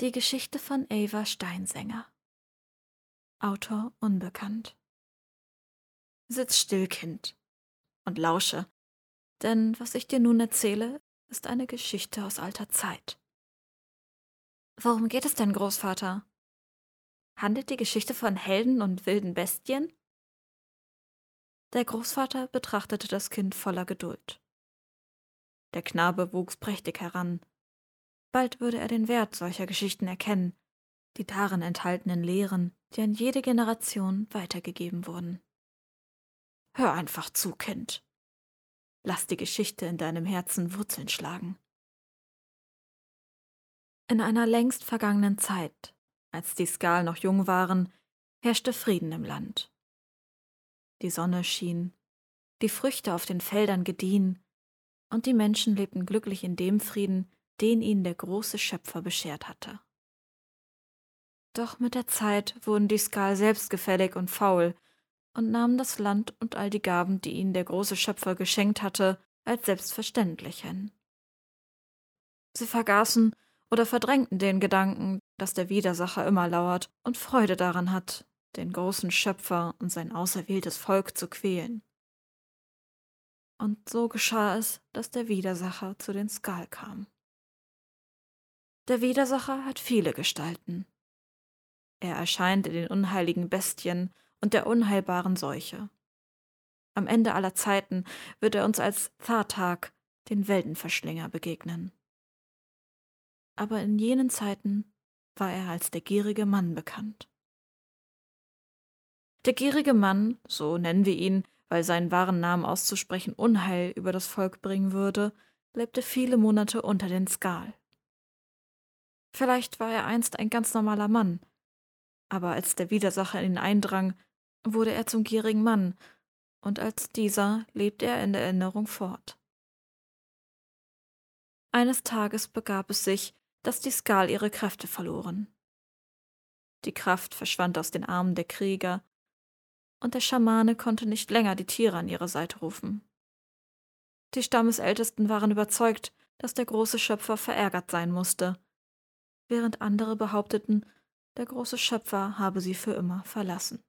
Die Geschichte von Ava Steinsänger. Autor unbekannt. Sitz still, Kind, und lausche, denn was ich dir nun erzähle, ist eine Geschichte aus alter Zeit. Worum geht es denn, Großvater? Handelt die Geschichte von Helden und wilden Bestien? Der Großvater betrachtete das Kind voller Geduld. Der Knabe wuchs prächtig heran, Bald würde er den Wert solcher Geschichten erkennen, die darin enthaltenen Lehren, die an jede Generation weitergegeben wurden. Hör einfach zu, Kind. Lass die Geschichte in deinem Herzen Wurzeln schlagen. In einer längst vergangenen Zeit, als die Skal noch jung waren, herrschte Frieden im Land. Die Sonne schien, die Früchte auf den Feldern gediehen, und die Menschen lebten glücklich in dem Frieden, den ihnen der große Schöpfer beschert hatte. Doch mit der Zeit wurden die Skal selbstgefällig und faul und nahmen das Land und all die Gaben, die ihnen der große Schöpfer geschenkt hatte, als selbstverständlich hin. Sie vergaßen oder verdrängten den Gedanken, dass der Widersacher immer lauert und Freude daran hat, den großen Schöpfer und sein auserwähltes Volk zu quälen. Und so geschah es, dass der Widersacher zu den Skal kam. Der Widersacher hat viele Gestalten. Er erscheint in den unheiligen Bestien und der unheilbaren Seuche. Am Ende aller Zeiten wird er uns als Thartag, den Weltenverschlinger, begegnen. Aber in jenen Zeiten war er als der gierige Mann bekannt. Der gierige Mann, so nennen wir ihn, weil seinen wahren Namen auszusprechen Unheil über das Volk bringen würde, lebte viele Monate unter den Skal. Vielleicht war er einst ein ganz normaler Mann, aber als der Widersacher in ihn eindrang, wurde er zum gierigen Mann, und als dieser lebte er in der Erinnerung fort. Eines Tages begab es sich, dass die Skal ihre Kräfte verloren. Die Kraft verschwand aus den Armen der Krieger, und der Schamane konnte nicht länger die Tiere an ihre Seite rufen. Die Stammesältesten waren überzeugt, dass der große Schöpfer verärgert sein musste, während andere behaupteten, der große Schöpfer habe sie für immer verlassen.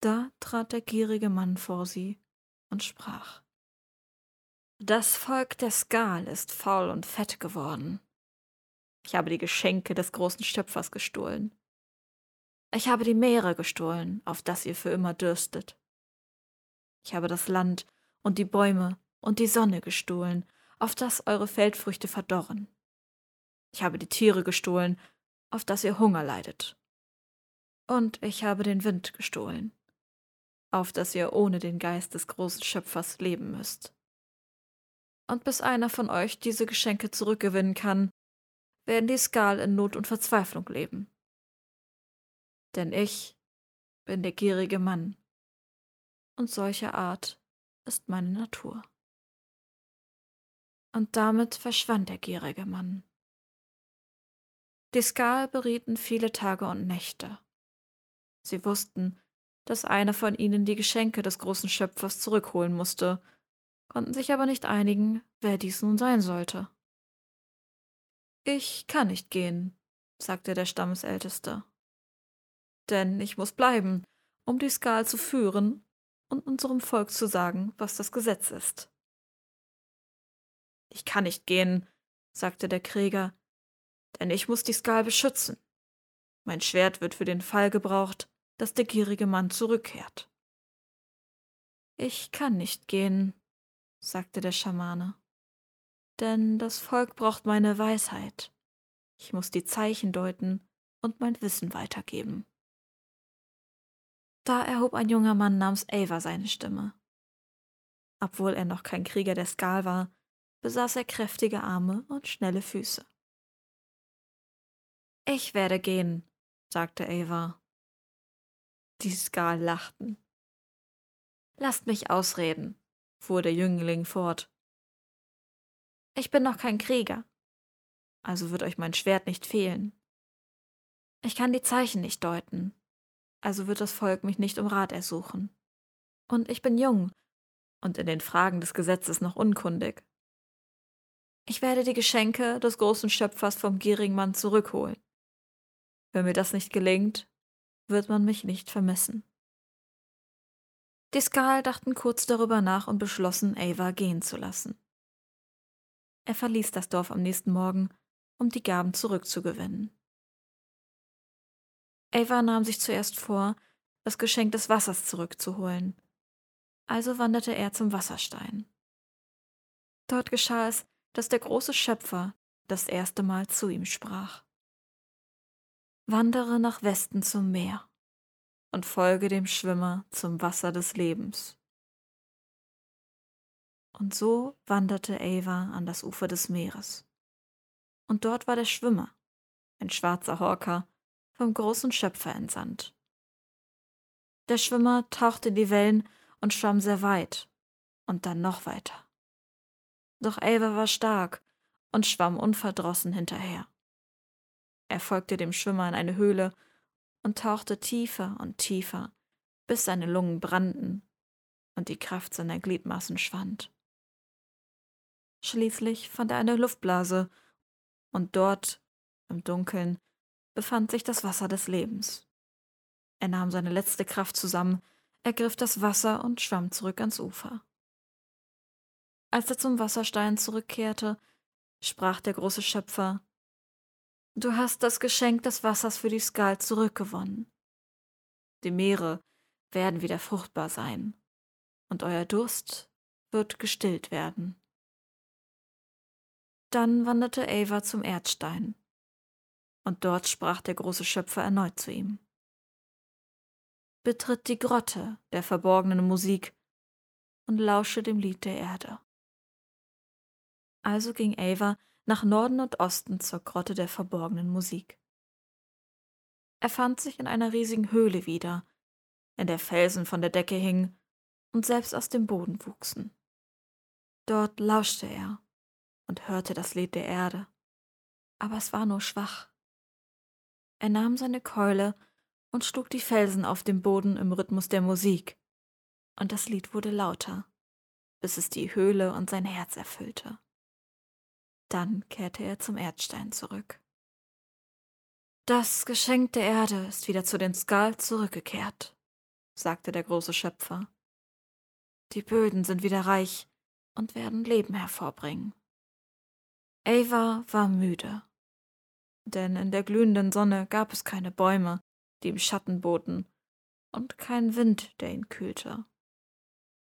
Da trat der gierige Mann vor sie und sprach. Das Volk der Skal ist faul und fett geworden. Ich habe die Geschenke des großen Schöpfers gestohlen. Ich habe die Meere gestohlen, auf das ihr für immer dürstet. Ich habe das Land und die Bäume und die Sonne gestohlen, auf das eure Feldfrüchte verdorren. Ich habe die Tiere gestohlen, auf dass ihr Hunger leidet. Und ich habe den Wind gestohlen, auf dass ihr ohne den Geist des großen Schöpfers leben müsst. Und bis einer von euch diese Geschenke zurückgewinnen kann, werden die Skal in Not und Verzweiflung leben. Denn ich bin der gierige Mann, und solcher Art ist meine Natur. Und damit verschwand der gierige Mann. Die Skal berieten viele Tage und Nächte. Sie wussten, dass einer von ihnen die Geschenke des großen Schöpfers zurückholen musste, konnten sich aber nicht einigen, wer dies nun sein sollte. Ich kann nicht gehen, sagte der Stammesälteste. Denn ich muss bleiben, um die Skal zu führen und unserem Volk zu sagen, was das Gesetz ist. Ich kann nicht gehen, sagte der Krieger, denn ich muss die Skal beschützen. Mein Schwert wird für den Fall gebraucht, dass der gierige Mann zurückkehrt. Ich kann nicht gehen, sagte der Schamane, denn das Volk braucht meine Weisheit. Ich muss die Zeichen deuten und mein Wissen weitergeben. Da erhob ein junger Mann namens Ava seine Stimme. Obwohl er noch kein Krieger der Skal war, besaß er kräftige Arme und schnelle Füße. Ich werde gehen, sagte Ava. Die Skal lachten. Lasst mich ausreden, fuhr der Jüngling fort. Ich bin noch kein Krieger, also wird euch mein Schwert nicht fehlen. Ich kann die Zeichen nicht deuten, also wird das Volk mich nicht um Rat ersuchen. Und ich bin jung und in den Fragen des Gesetzes noch unkundig. Ich werde die Geschenke des großen Schöpfers vom gierigen Mann zurückholen. Wenn mir das nicht gelingt, wird man mich nicht vermissen. Die Skal dachten kurz darüber nach und beschlossen, Ava gehen zu lassen. Er verließ das Dorf am nächsten Morgen, um die Gaben zurückzugewinnen. Ava nahm sich zuerst vor, das Geschenk des Wassers zurückzuholen. Also wanderte er zum Wasserstein. Dort geschah es, dass der große Schöpfer das erste Mal zu ihm sprach. Wandere nach Westen zum Meer und folge dem Schwimmer zum Wasser des Lebens. Und so wanderte Ava an das Ufer des Meeres. Und dort war der Schwimmer, ein schwarzer Horker, vom großen Schöpfer entsandt. Der Schwimmer tauchte in die Wellen und schwamm sehr weit und dann noch weiter. Doch Ava war stark und schwamm unverdrossen hinterher. Er folgte dem Schwimmer in eine Höhle und tauchte tiefer und tiefer, bis seine Lungen brannten und die Kraft seiner Gliedmaßen schwand. Schließlich fand er eine Luftblase, und dort, im Dunkeln, befand sich das Wasser des Lebens. Er nahm seine letzte Kraft zusammen, ergriff das Wasser und schwamm zurück ans Ufer. Als er zum Wasserstein zurückkehrte, sprach der große Schöpfer Du hast das Geschenk des Wassers für die Skal zurückgewonnen. Die Meere werden wieder fruchtbar sein, und euer Durst wird gestillt werden. Dann wanderte Ava zum Erdstein, und dort sprach der große Schöpfer erneut zu ihm. Betritt die Grotte der verborgenen Musik und lausche dem Lied der Erde. Also ging Ava nach Norden und Osten zur Grotte der verborgenen Musik. Er fand sich in einer riesigen Höhle wieder, in der Felsen von der Decke hingen und selbst aus dem Boden wuchsen. Dort lauschte er und hörte das Lied der Erde, aber es war nur schwach. Er nahm seine Keule und schlug die Felsen auf dem Boden im Rhythmus der Musik, und das Lied wurde lauter, bis es die Höhle und sein Herz erfüllte. Dann kehrte er zum Erdstein zurück. Das Geschenk der Erde ist wieder zu den Skal zurückgekehrt, sagte der große Schöpfer. Die Böden sind wieder reich und werden Leben hervorbringen. Ava war müde, denn in der glühenden Sonne gab es keine Bäume, die ihm Schatten boten, und keinen Wind, der ihn kühlte.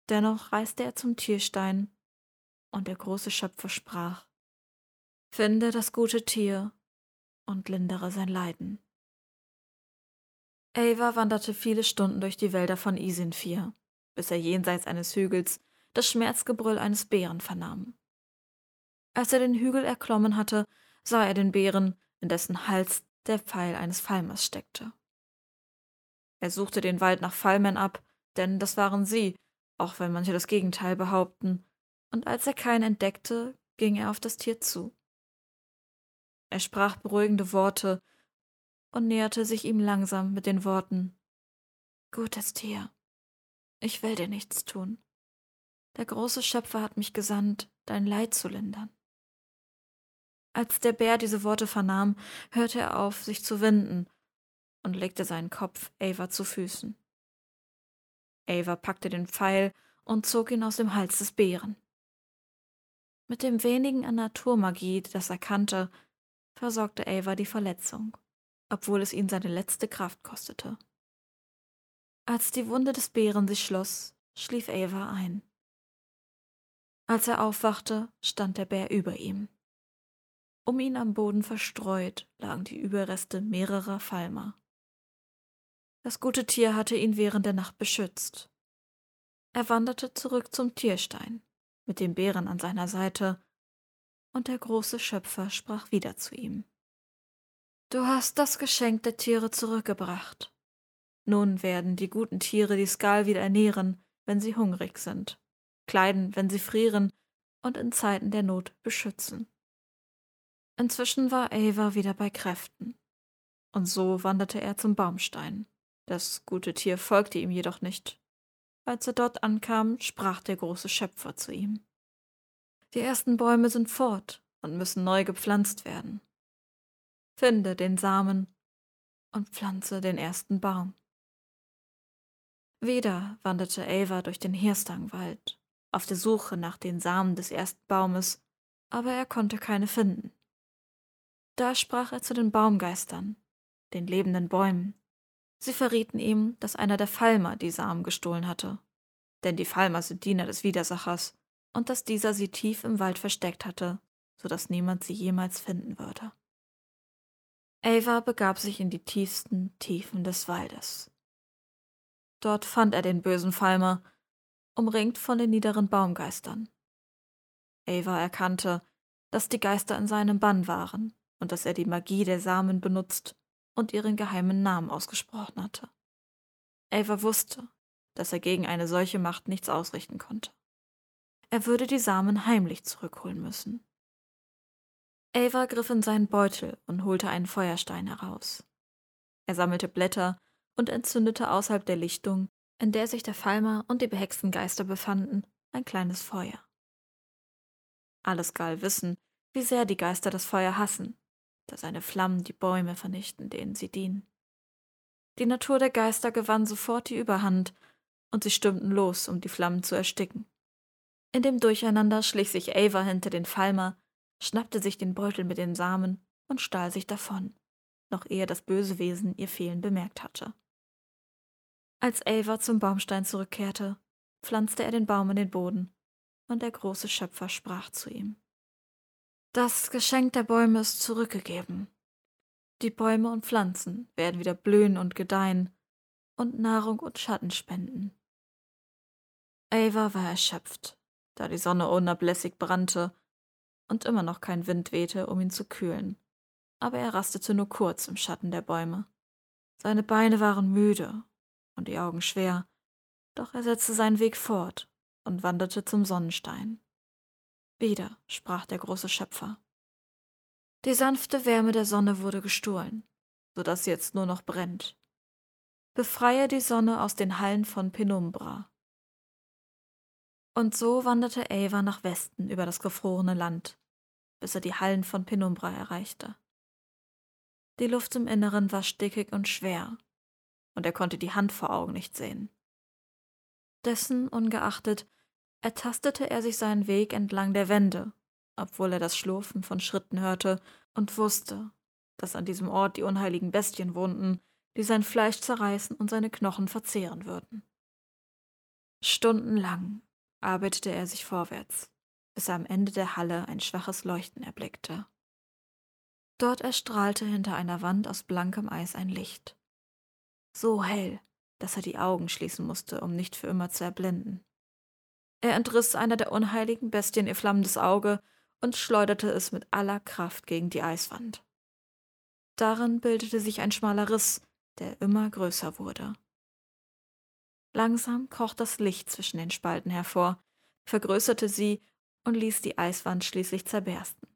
Dennoch reiste er zum Tierstein, und der große Schöpfer sprach Finde das gute Tier und lindere sein Leiden. Ava wanderte viele Stunden durch die Wälder von Isinfir, bis er jenseits eines Hügels das Schmerzgebrüll eines Bären vernahm. Als er den Hügel erklommen hatte, sah er den Bären, in dessen Hals der Pfeil eines Falmers steckte. Er suchte den Wald nach Fallmen ab, denn das waren sie, auch wenn manche das Gegenteil behaupten, und als er keinen entdeckte, ging er auf das Tier zu. Er sprach beruhigende Worte und näherte sich ihm langsam mit den Worten Gutes Tier, ich will dir nichts tun. Der große Schöpfer hat mich gesandt, dein Leid zu lindern. Als der Bär diese Worte vernahm, hörte er auf, sich zu winden und legte seinen Kopf Ava zu Füßen. Ava packte den Pfeil und zog ihn aus dem Hals des Bären. Mit dem wenigen an Naturmagie, das er kannte, versorgte Ava die Verletzung, obwohl es ihn seine letzte Kraft kostete. Als die Wunde des Bären sich schloss, schlief Ava ein. Als er aufwachte, stand der Bär über ihm. Um ihn am Boden verstreut lagen die Überreste mehrerer Falmer. Das gute Tier hatte ihn während der Nacht beschützt. Er wanderte zurück zum Tierstein, mit dem Bären an seiner Seite und der große Schöpfer sprach wieder zu ihm. Du hast das Geschenk der Tiere zurückgebracht. Nun werden die guten Tiere die Skal wieder ernähren, wenn sie hungrig sind, kleiden, wenn sie frieren und in Zeiten der Not beschützen. Inzwischen war Ava wieder bei Kräften, und so wanderte er zum Baumstein. Das gute Tier folgte ihm jedoch nicht. Als er dort ankam, sprach der große Schöpfer zu ihm. Die ersten Bäume sind fort, und müssen neu gepflanzt werden. Finde den Samen und pflanze den ersten Baum. Wieder wanderte Ava durch den Hirstangwald, auf der Suche nach den Samen des ersten Baumes, aber er konnte keine finden. Da sprach er zu den Baumgeistern, den lebenden Bäumen. Sie verrieten ihm, dass einer der Falmer die Samen gestohlen hatte. Denn die Falmer sind Diener des Widersachers, und dass dieser sie tief im Wald versteckt hatte, so dass niemand sie jemals finden würde. Ava begab sich in die tiefsten Tiefen des Waldes. Dort fand er den bösen Falmer, umringt von den niederen Baumgeistern. Ava erkannte, dass die Geister in seinem Bann waren und dass er die Magie der Samen benutzt und ihren geheimen Namen ausgesprochen hatte. Ava wusste, dass er gegen eine solche Macht nichts ausrichten konnte. Er würde die Samen heimlich zurückholen müssen. Ava griff in seinen Beutel und holte einen Feuerstein heraus. Er sammelte Blätter und entzündete außerhalb der Lichtung, in der sich der Falmer und die behexten Geister befanden, ein kleines Feuer. Alles Gal wissen, wie sehr die Geister das Feuer hassen, da seine Flammen die Bäume vernichten, denen sie dienen. Die Natur der Geister gewann sofort die Überhand, und sie stürmten los, um die Flammen zu ersticken. In dem Durcheinander schlich sich Ava hinter den Falmer, schnappte sich den Beutel mit den Samen und stahl sich davon, noch ehe das böse Wesen ihr Fehlen bemerkt hatte. Als Ava zum Baumstein zurückkehrte, pflanzte er den Baum in den Boden, und der große Schöpfer sprach zu ihm. Das Geschenk der Bäume ist zurückgegeben. Die Bäume und Pflanzen werden wieder blühen und gedeihen und Nahrung und Schatten spenden. Ava war erschöpft, da die Sonne unablässig brannte und immer noch kein Wind wehte, um ihn zu kühlen. Aber er rastete nur kurz im Schatten der Bäume. Seine Beine waren müde und die Augen schwer, doch er setzte seinen Weg fort und wanderte zum Sonnenstein. Wieder sprach der große Schöpfer. Die sanfte Wärme der Sonne wurde gestohlen, so dass sie jetzt nur noch brennt. Befreie die Sonne aus den Hallen von Penumbra. Und so wanderte Ava nach Westen über das gefrorene Land, bis er die Hallen von Penumbra erreichte. Die Luft im Inneren war stickig und schwer, und er konnte die Hand vor Augen nicht sehen. Dessen ungeachtet ertastete er sich seinen Weg entlang der Wände, obwohl er das Schlurfen von Schritten hörte und wusste, dass an diesem Ort die unheiligen Bestien wohnten, die sein Fleisch zerreißen und seine Knochen verzehren würden. Stundenlang arbeitete er sich vorwärts, bis er am Ende der Halle ein schwaches Leuchten erblickte. Dort erstrahlte hinter einer Wand aus blankem Eis ein Licht. So hell, dass er die Augen schließen musste, um nicht für immer zu erblinden. Er entriss einer der unheiligen Bestien ihr flammendes Auge und schleuderte es mit aller Kraft gegen die Eiswand. Darin bildete sich ein schmaler Riss, der immer größer wurde. Langsam kroch das Licht zwischen den Spalten hervor, vergrößerte sie und ließ die Eiswand schließlich zerbersten.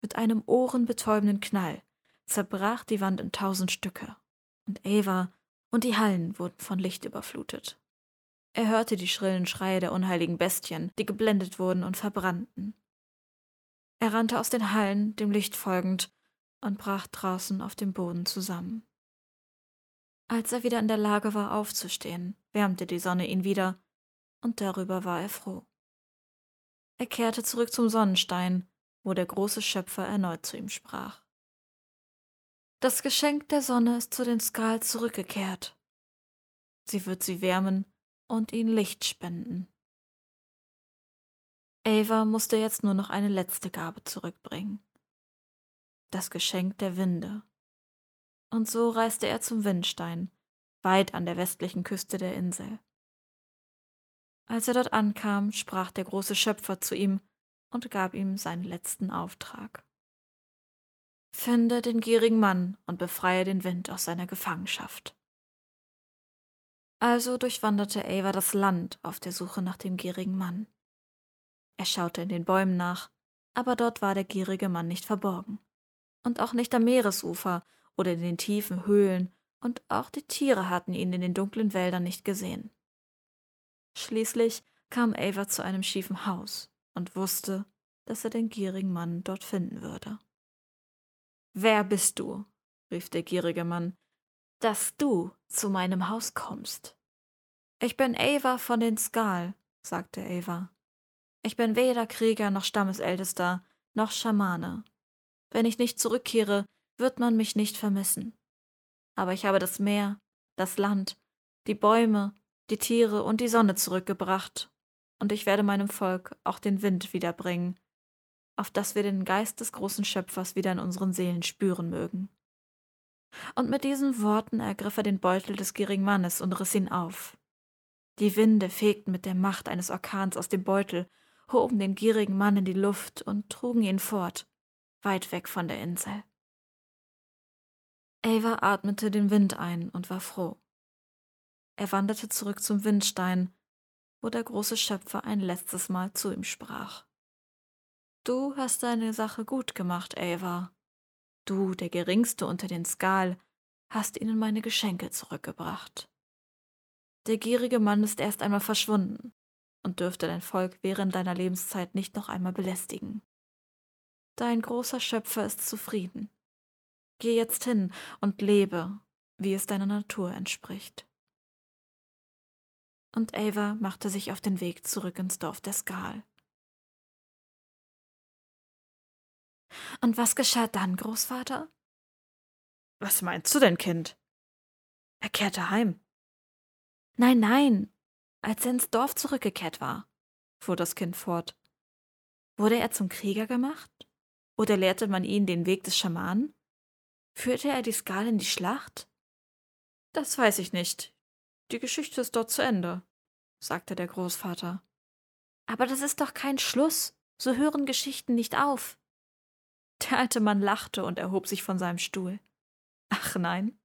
Mit einem ohrenbetäubenden Knall zerbrach die Wand in tausend Stücke, und Ava und die Hallen wurden von Licht überflutet. Er hörte die schrillen Schreie der unheiligen Bestien, die geblendet wurden und verbrannten. Er rannte aus den Hallen, dem Licht folgend, und brach draußen auf dem Boden zusammen. Als er wieder in der Lage war, aufzustehen, wärmte die Sonne ihn wieder, und darüber war er froh. Er kehrte zurück zum Sonnenstein, wo der große Schöpfer erneut zu ihm sprach. Das Geschenk der Sonne ist zu den Skal zurückgekehrt. Sie wird sie wärmen und ihnen Licht spenden. Ava musste jetzt nur noch eine letzte Gabe zurückbringen. Das Geschenk der Winde. Und so reiste er zum Windstein, weit an der westlichen Küste der Insel. Als er dort ankam, sprach der große Schöpfer zu ihm und gab ihm seinen letzten Auftrag. Finde den gierigen Mann und befreie den Wind aus seiner Gefangenschaft. Also durchwanderte Ava das Land auf der Suche nach dem gierigen Mann. Er schaute in den Bäumen nach, aber dort war der gierige Mann nicht verborgen. Und auch nicht am Meeresufer oder in den tiefen Höhlen, und auch die Tiere hatten ihn in den dunklen Wäldern nicht gesehen. Schließlich kam Ava zu einem schiefen Haus und wusste, dass er den gierigen Mann dort finden würde. Wer bist du? rief der gierige Mann, dass du zu meinem Haus kommst. Ich bin Ava von den Skal, sagte Ava. Ich bin weder Krieger noch Stammesältester noch Schamane. Wenn ich nicht zurückkehre, wird man mich nicht vermissen. Aber ich habe das Meer, das Land, die Bäume, die Tiere und die Sonne zurückgebracht, und ich werde meinem Volk auch den Wind wiederbringen, auf dass wir den Geist des großen Schöpfers wieder in unseren Seelen spüren mögen. Und mit diesen Worten ergriff er den Beutel des gierigen Mannes und riss ihn auf. Die Winde fegten mit der Macht eines Orkans aus dem Beutel, hoben den gierigen Mann in die Luft und trugen ihn fort, weit weg von der Insel. Ava atmete den Wind ein und war froh. Er wanderte zurück zum Windstein, wo der große Schöpfer ein letztes Mal zu ihm sprach. Du hast deine Sache gut gemacht, Ava. Du, der geringste unter den Skal, hast ihnen meine Geschenke zurückgebracht. Der gierige Mann ist erst einmal verschwunden und dürfte dein Volk während deiner Lebenszeit nicht noch einmal belästigen. Dein großer Schöpfer ist zufrieden. Geh jetzt hin und lebe, wie es deiner Natur entspricht. Und Ava machte sich auf den Weg zurück ins Dorf der Skal. Und was geschah dann, Großvater? Was meinst du denn, Kind? Er kehrte heim. Nein, nein, als er ins Dorf zurückgekehrt war, fuhr das Kind fort. Wurde er zum Krieger gemacht? Oder lehrte man ihn den Weg des Schamanen? Führte er die Skala in die Schlacht? Das weiß ich nicht. Die Geschichte ist dort zu Ende, sagte der Großvater. Aber das ist doch kein Schluss. So hören Geschichten nicht auf. Der alte Mann lachte und erhob sich von seinem Stuhl. Ach nein,